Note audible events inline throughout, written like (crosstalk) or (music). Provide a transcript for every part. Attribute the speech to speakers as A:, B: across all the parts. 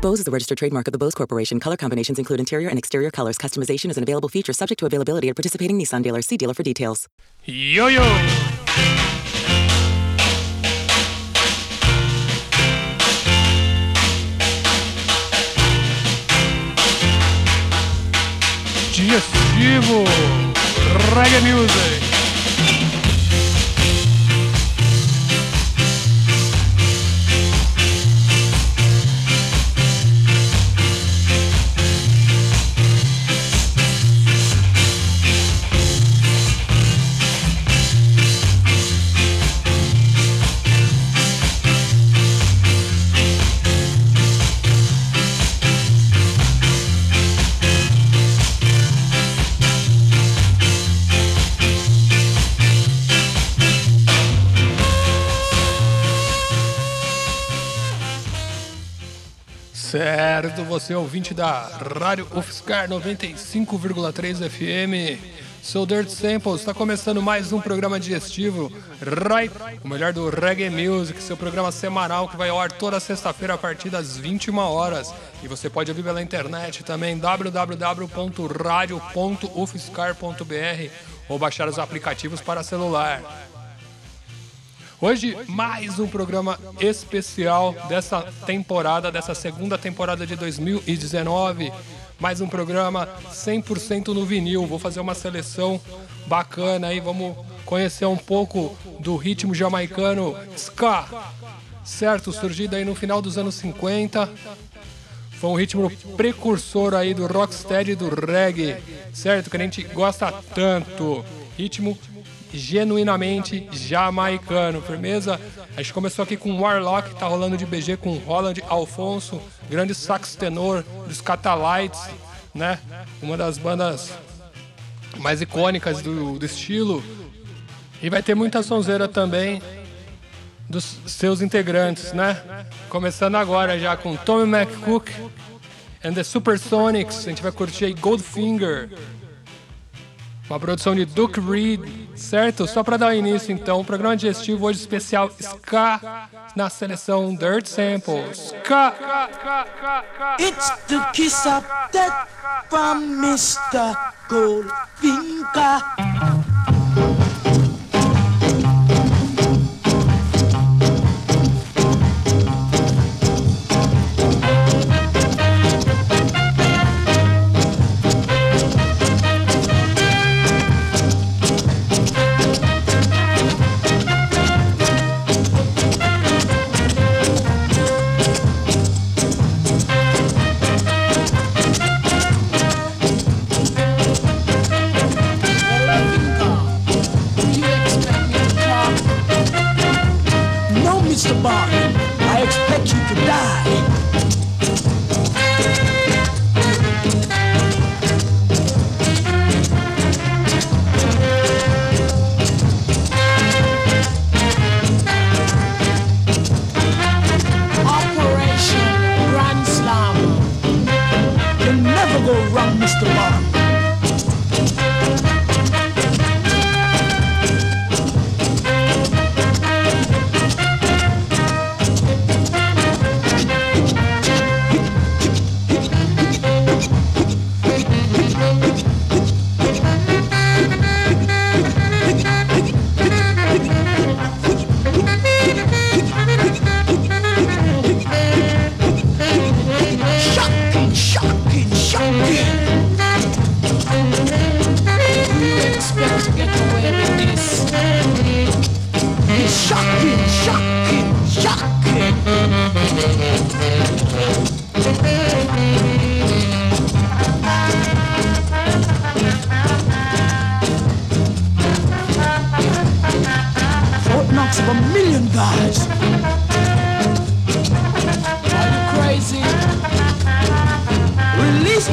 A: Bose is a registered trademark of the Bose Corporation. Color combinations include interior and exterior colors. Customization is an available feature subject to availability at participating Nissan dealers. See dealer for details.
B: Yo yo! Digestivo Reggae Music. Certo, você é ouvinte da Rádio UFSCar 95,3 FM. Sou Dirt Samples, está começando mais um programa digestivo, o melhor do Reggae Music, seu programa semanal que vai ao ar toda sexta-feira a partir das 21 horas. E você pode ouvir pela internet também www.radio.ufscar.br ou baixar os aplicativos para celular. Hoje, mais um programa especial dessa temporada, dessa segunda temporada de 2019. Mais um programa 100% no vinil. Vou fazer uma seleção bacana aí, vamos conhecer um pouco do ritmo jamaicano ska. Certo, surgido aí no final dos anos 50. Foi um ritmo precursor aí do rocksteady e do reggae, certo? Que a gente gosta tanto. Ritmo genuinamente jamaicano, firmeza? A gente começou aqui com Warlock, tá rolando de BG com Roland Alfonso, grande sax tenor dos Catalites, né? Uma das bandas mais icônicas do, do estilo. E vai ter muita sonzeira também dos seus integrantes, né? Começando agora já com Tommy McCook and the Supersonics. A gente vai curtir aí Goldfinger. Uma produção de Duke Reed, certo? Só para dar início, então, o programa digestivo hoje especial Ska na seleção Dirt Samples. Ska!
C: It's the kiss of death from Mr. Goldfinger.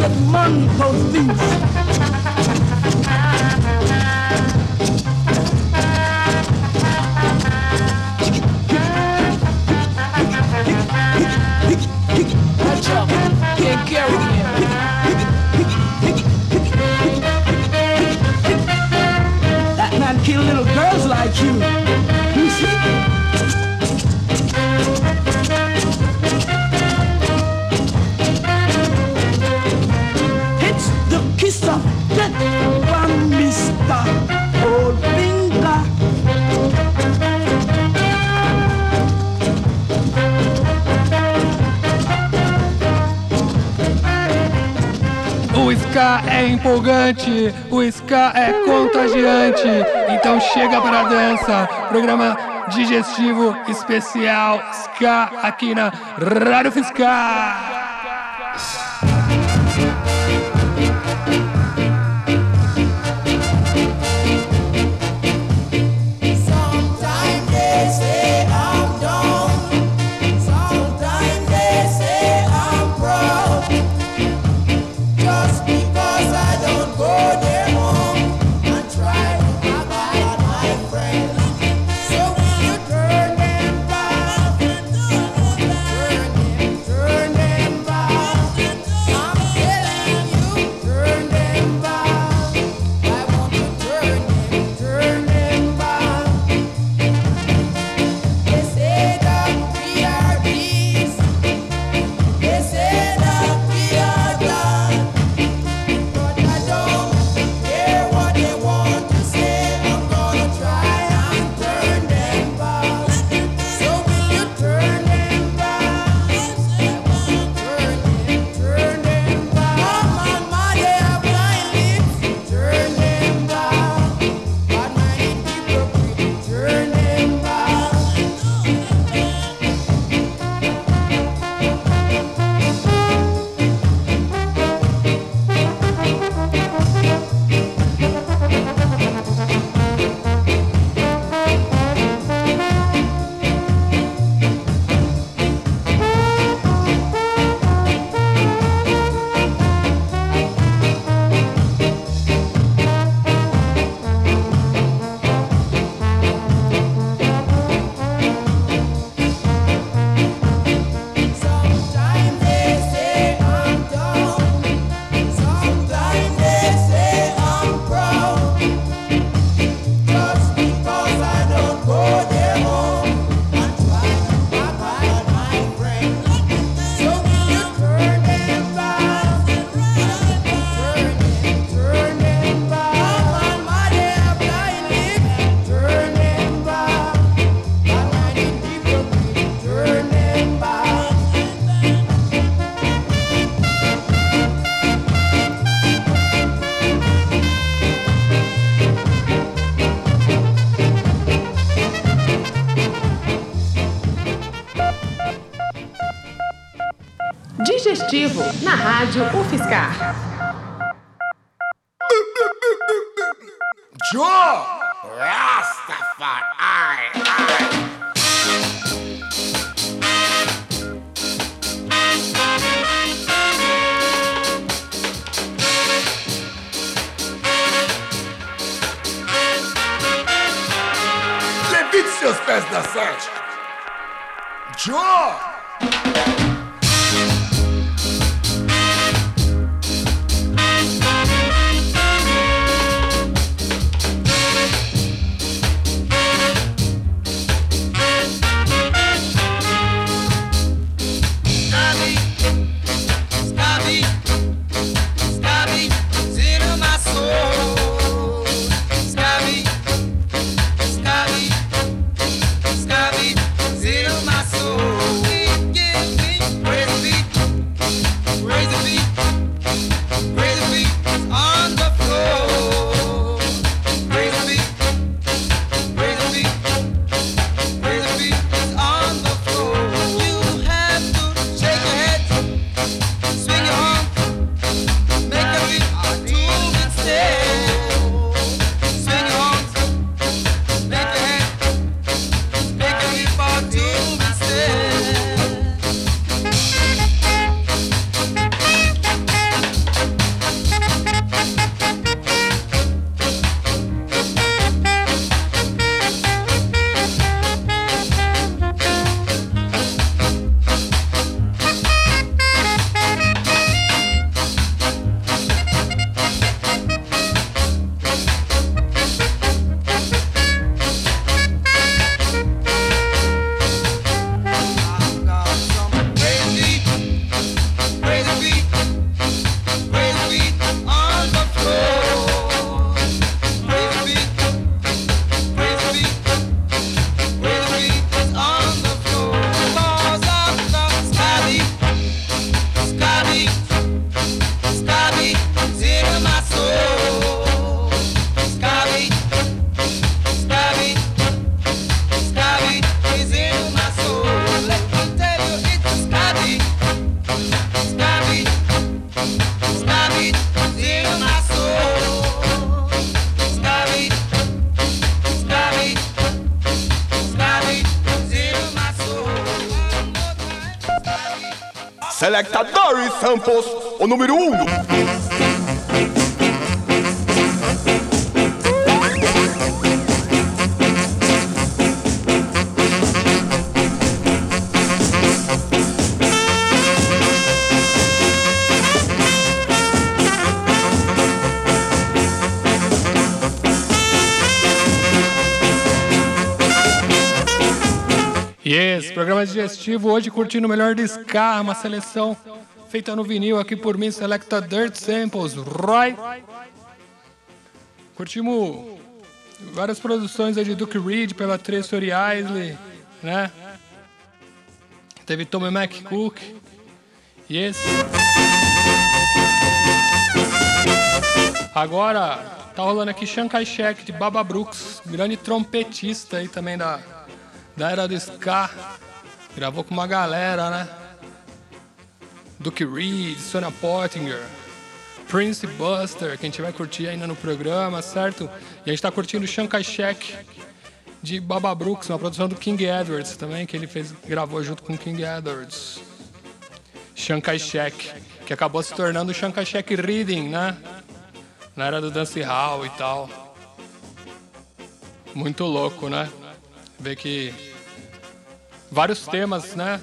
D: that man
E: possess. ska é empolgante, o ska é contagiante. Então chega para a dança, programa digestivo especial ska aqui na Rádio Fiscal.
F: Esportivo, na Rádio UFSCar.
G: Selecta Doris Samples, o número 1. Um.
B: Yes, programa digestivo hoje curtindo o melhor de ska, uma seleção feita no vinil aqui por mim, Selecta Dirt Samples, right? Curtimos várias produções aí de Duke Reed pela Tracy Isley, né? Teve Tommy McCook, yes. Agora tá rolando aqui Shankai Shek de Baba Brooks, grande trompetista aí também da da era do ska. Gravou com uma galera, né? Duke Reed, Sonia Pottinger, Prince Buster, que a gente vai curtir ainda no programa, certo? E a gente tá curtindo Shankai Shek de Baba Brooks, uma produção do King Edwards também, que ele fez, gravou junto com King Edwards. Shankai Shek, que acabou se tornando Shankai Shek Reading, né? Na era do dance hall e tal. Muito louco, né? Ver que vários temas, né?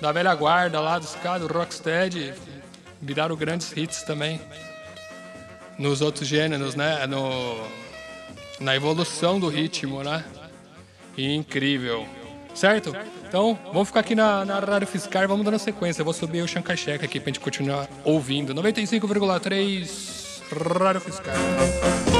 B: Da velha guarda lá dos caras, do Rocksteady, viraram grandes hits também. Nos outros gêneros, né? No, na evolução do ritmo, né? Incrível. Certo? Então, vamos ficar aqui na, na Rádio Fiscal, vamos dando sequência. Eu vou subir o Shankai Check aqui pra gente continuar ouvindo. 95,3 Rádio Fiscal.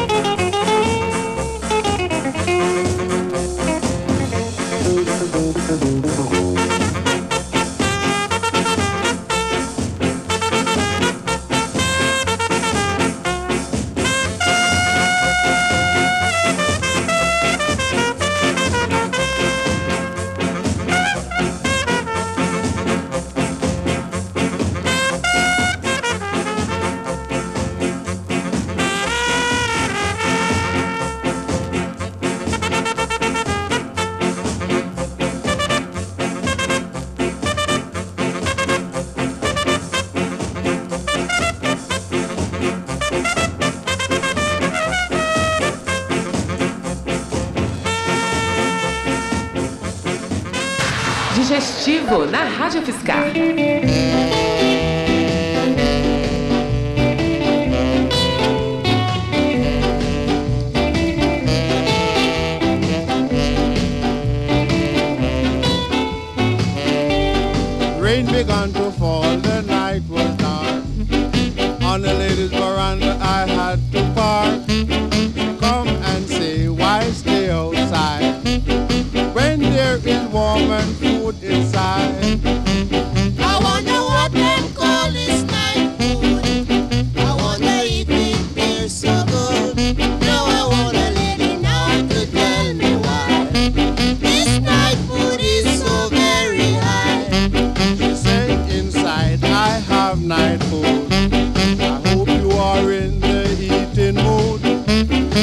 E: Digestivo na Rádio Fiscal.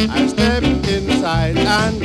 H: I step inside and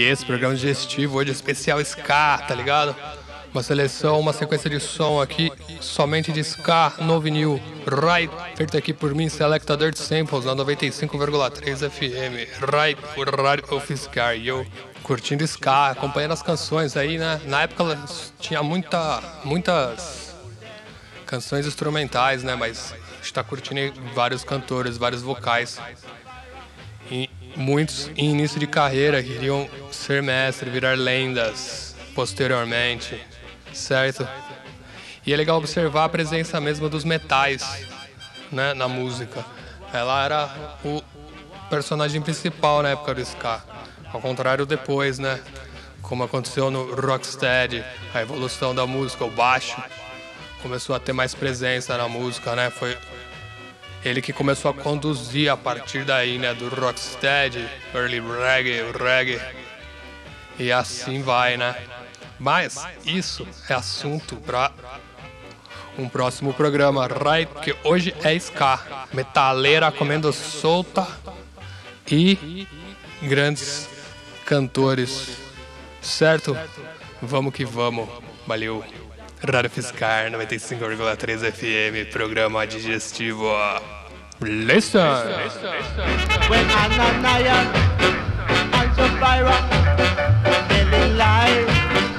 B: E esse programa digestivo hoje é especial Ska, tá ligado? Uma seleção, uma sequência de som aqui, somente de Ska no vinil. Right, feito aqui por mim, Selecta Dirt Samples, na 95,3 FM. Right, o rádio of Ska. E eu curtindo Ska, acompanhando as canções aí, né? Na época tinha muita, muitas canções instrumentais, né? Mas a gente tá curtindo vários cantores, vários vocais. E muitos em início de carreira queriam ser mestre, virar lendas posteriormente, certo? E é legal observar a presença mesmo dos metais né, na música. Ela era o personagem principal na época do ska. Ao contrário depois, né? Como aconteceu no Rocksteady, a evolução da música, o baixo começou a ter mais presença na música, né? Foi ele que começou a conduzir a partir daí, né, do rocksteady, early reggae, o reggae. E assim vai, né? Mas isso é assunto para um próximo programa, right? Porque hoje é ska, metaleira comendo solta e grandes cantores, certo? Vamos que vamos, valeu. Rádio Fiscar 95,3 FM, programa digestivo. Listen!
I: When Ananias and Sapphira telling lies,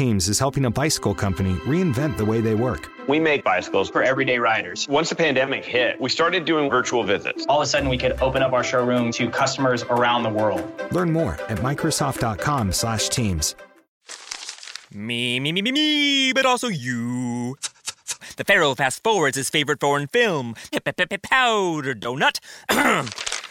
J: Teams is helping a bicycle company reinvent the way they work.
K: We make bicycles for everyday riders. Once the pandemic hit, we started doing virtual visits.
L: All of a sudden, we could open up our showroom to customers around the world.
J: Learn more at microsoft.com/teams.
M: Me, me, me, me, me, but also you. The Pharaoh fast forwards his favorite foreign film, Powder Donut. (clears throat)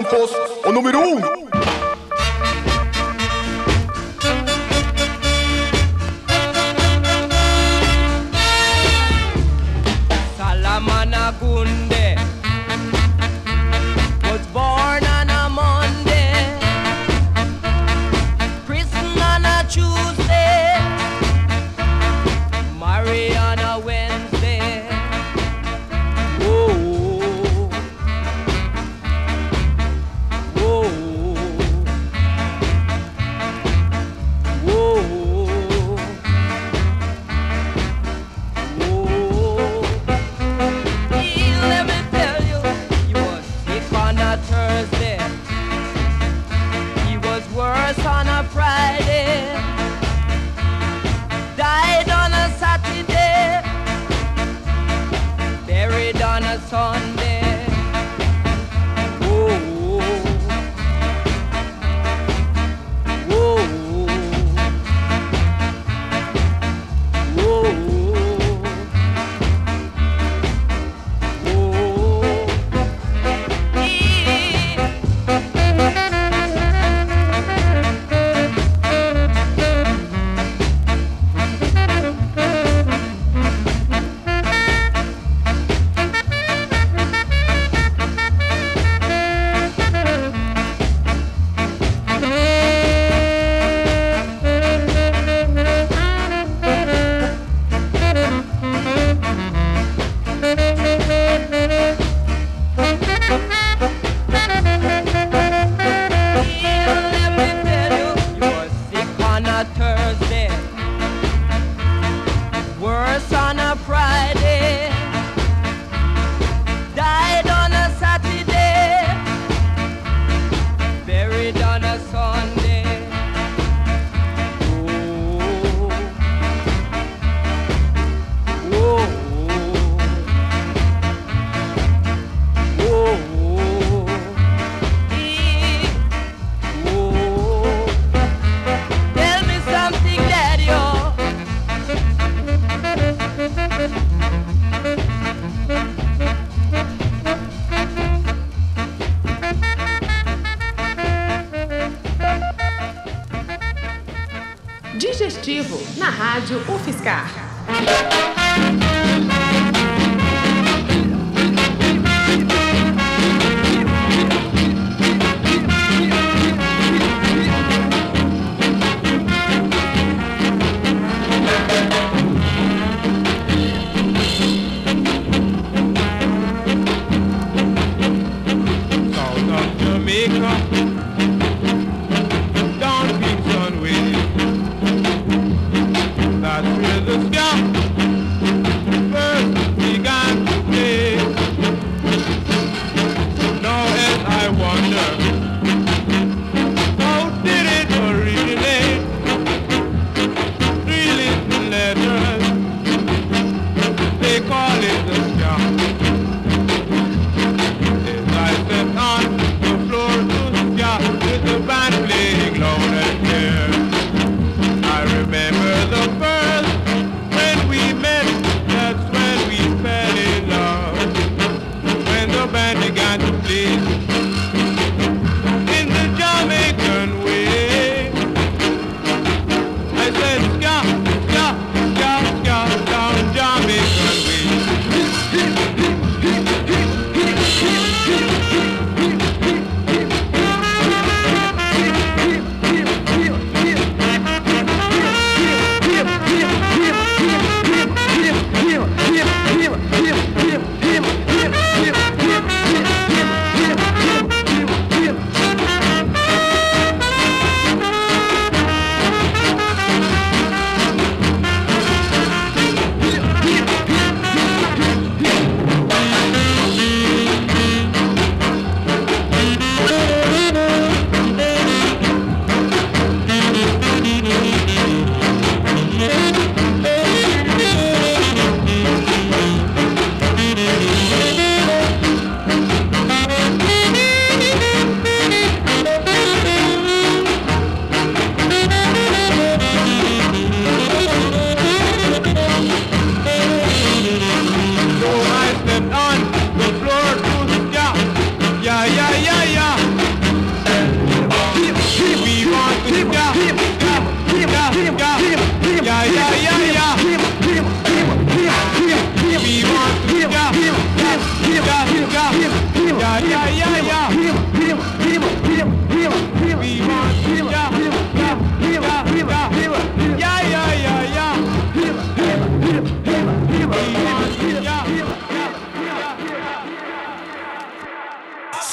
G: Samples, o número 1. Um.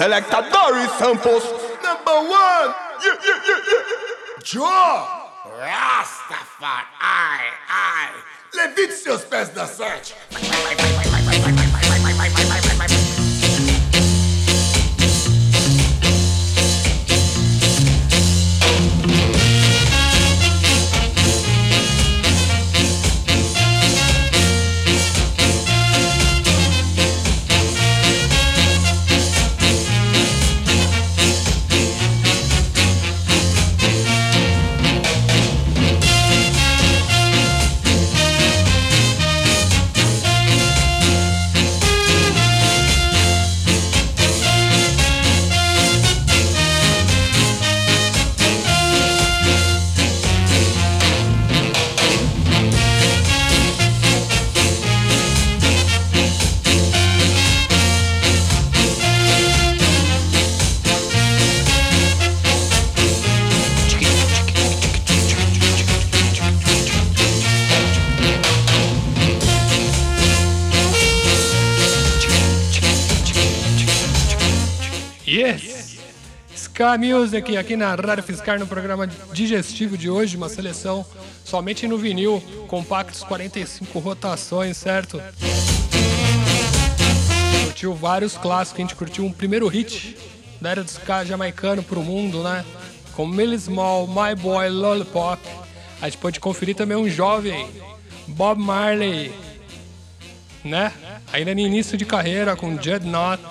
G: Selector Doris Sampos. Number one. Yeah, yeah, yeah, yeah.
N: Jaw. Rastafari. Levitius best the
B: search. Ska Music aqui na Rádio Fiscar no programa digestivo de hoje, uma seleção somente no vinil, compactos 45 rotações, certo? Curtiu vários clássicos, a gente curtiu um primeiro hit da era do ska jamaicano pro mundo, né? Com Millie Small, My Boy Lollipop. A gente pode conferir também um jovem, Bob Marley, né? Ainda no início de carreira com Jed Knott.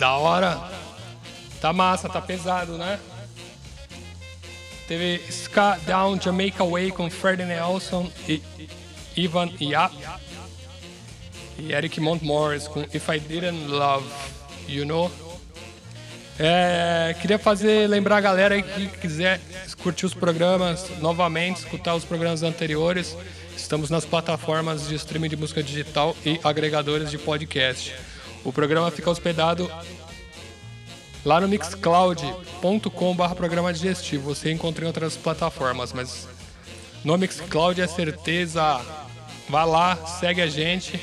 B: Da hora. Tá massa, tá pesado, né? Teve Ska Down Jamaica Way com Freddie Nelson e Ivan Yap. E Eric Montmorris com If I Didn't Love, You Know. É, queria fazer lembrar a galera que quiser curtir os programas novamente, escutar os programas anteriores. Estamos nas plataformas de streaming de música digital e agregadores de podcast. O programa fica hospedado lá no mixcloud.com.br programa digestivo. Você encontra em outras plataformas, mas no Mixcloud é certeza. Vá lá, segue a gente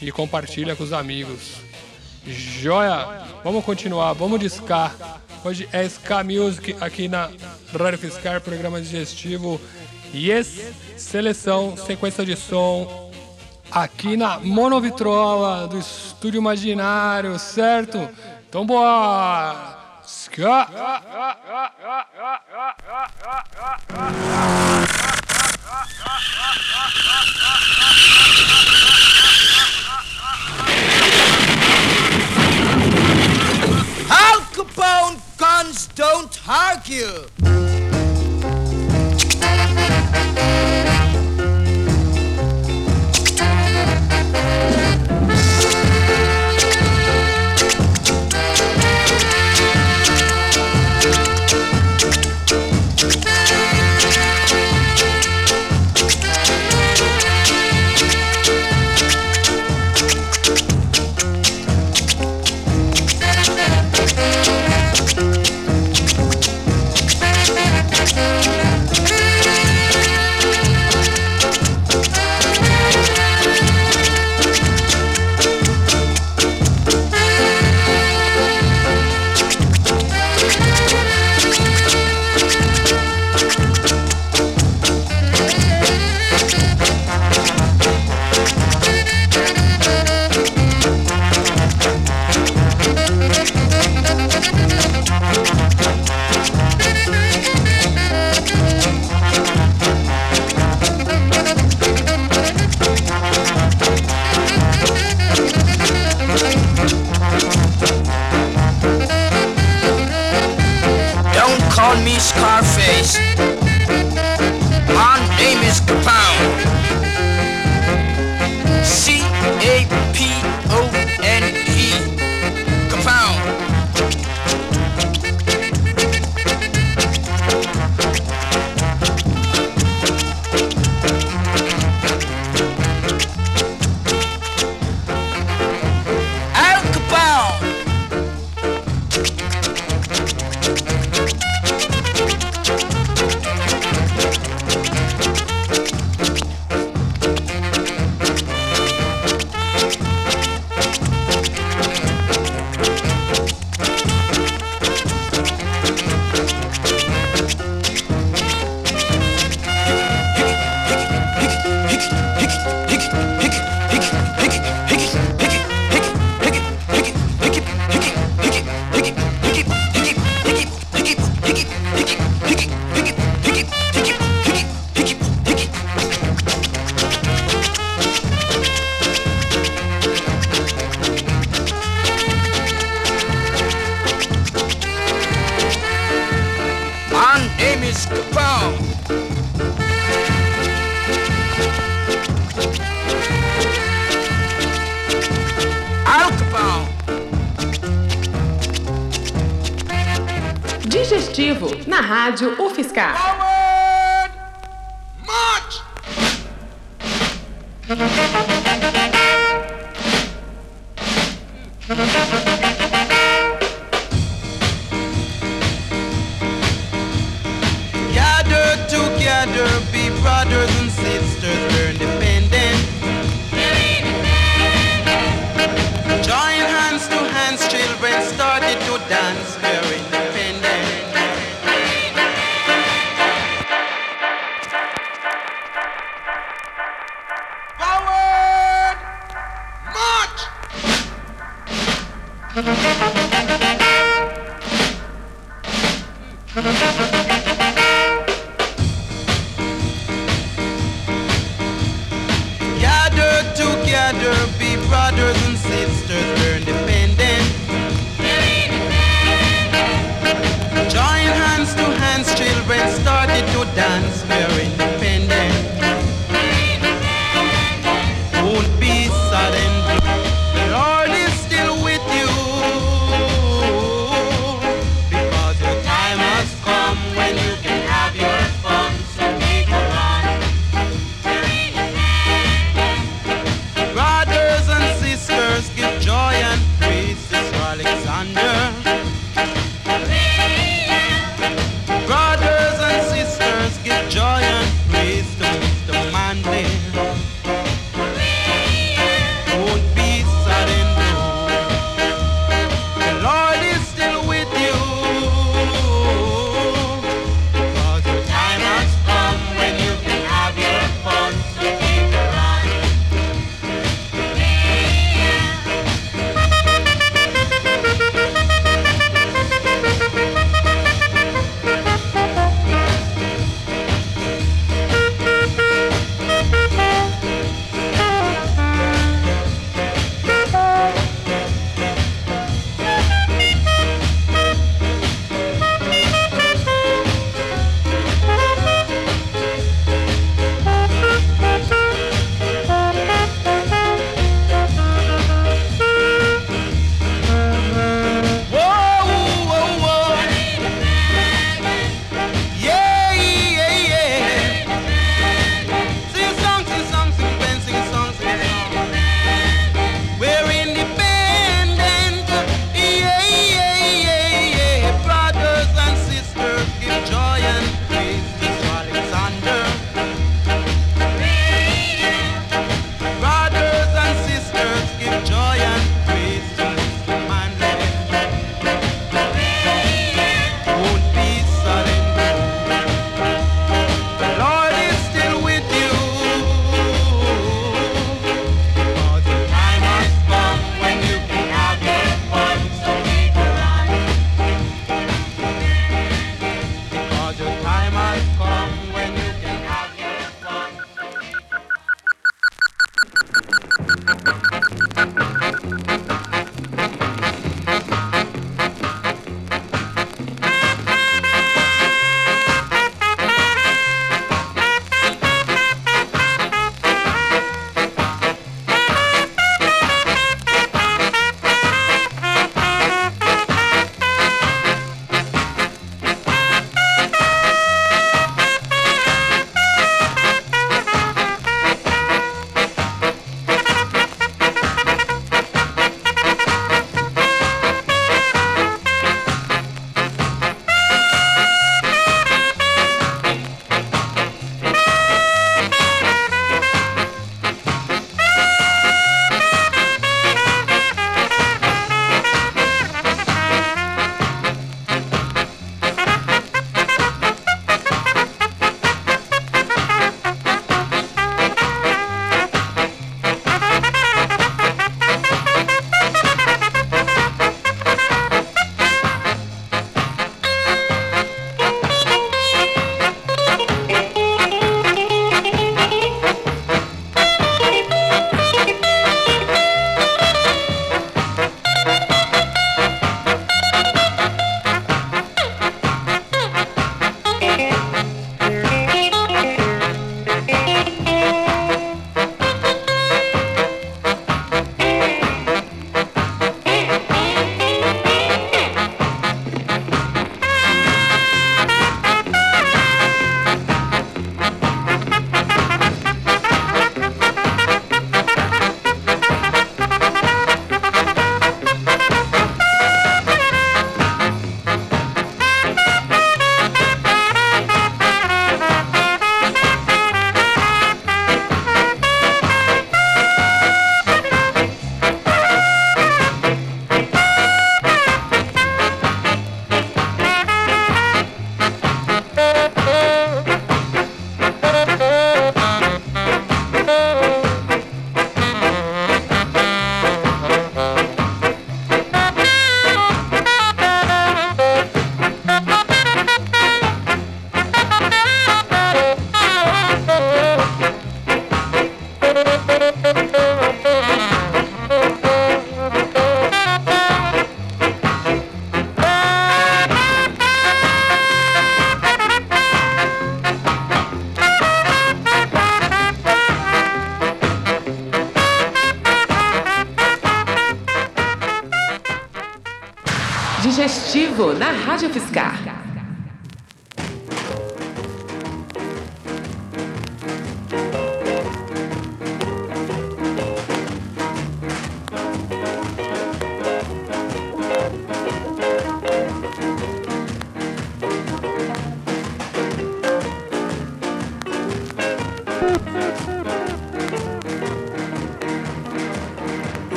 B: e compartilha com os amigos. Joia! Vamos continuar, vamos de. Hoje é Ska Music aqui na Rádio Fiscar, programa digestivo. Yes, seleção, sequência de som aqui na Monovitrola do Estúdio Imaginário, certo? Então bora!
F: Al Capone guns don't argue.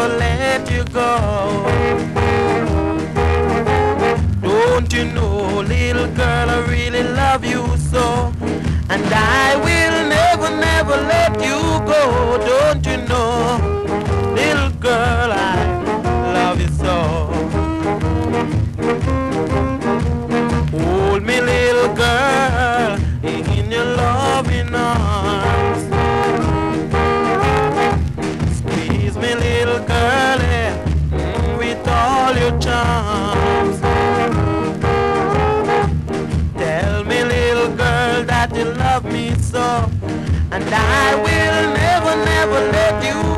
F: Never let you go. Don't you know, little girl, I really love you so. And I will never, never let you go. Don't you know, little girl, I love you so. Hold me, little girl, never, let you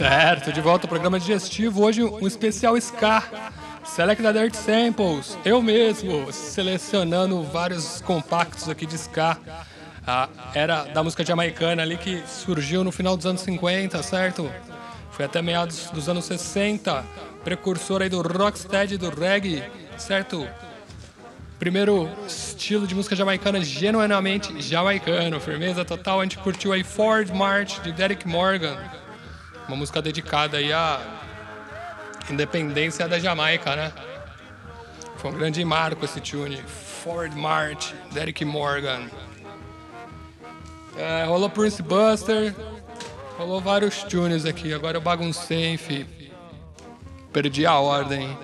B: Certo, de volta ao programa digestivo. Hoje um especial Ska. Select da Dirt Samples. Eu mesmo selecionando vários compactos aqui de Ska. Ah, era da música jamaicana ali que surgiu no final dos anos 50, certo? Foi até meados dos anos 60. Precursor aí do rocksteady do reggae, certo? Primeiro estilo de música jamaicana genuinamente jamaicano. Firmeza total. A gente curtiu aí Ford March de Derek Morgan. Uma música dedicada aí à independência da Jamaica, né? Foi um grande marco esse tune. Ford March, Derek Morgan. É, rolou Prince Buster, rolou vários tunes aqui. Agora eu baguncei, enfim. Perdi a ordem.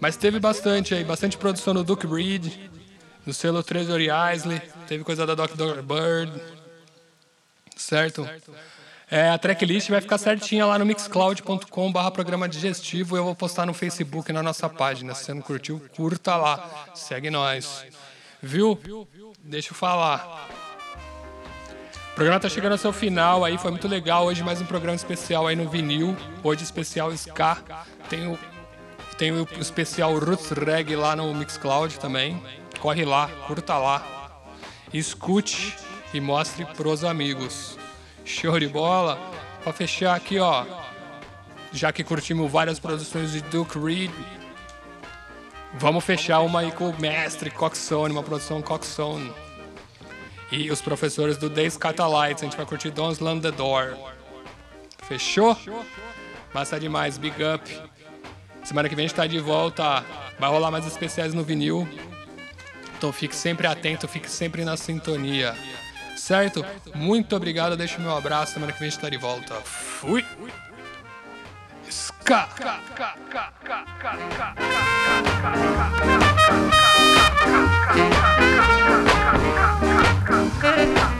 B: Mas teve bastante aí, bastante produção do Duke Reed, do selo Treasury Isley, teve coisa da Dr. Bird, certo? É, a tracklist vai ficar certinha lá no mixcloud.com barra programa digestivo. Eu vou postar no Facebook na nossa página. Se você não curtiu, curta lá. Segue nós. Viu? Deixa eu falar. O programa tá chegando ao seu final aí, foi muito legal. Hoje mais um programa especial aí no vinil. Hoje especial Ska. Tem o, tem o especial Roots Reggae lá no Mixcloud também. Corre lá, curta lá. Escute e mostre pros amigos. Show de bola. Pra fechar aqui, ó. Já que curtimos várias produções de Duke Reed, vamos fechar uma aí com o mestre Coxone, uma produção Coxone. E os professores do Days Catalites. A gente vai curtir Don't Slam the Door. Fechou? Massa demais, big up. Semana que vem a gente tá de volta. Vai rolar mais especiais no vinil. Então fique sempre atento, fique sempre na sintonia. Certo? Muito obrigado, deixa o meu abraço. Semana que vem a gente tá de volta. Fui! Ska!
O: Thank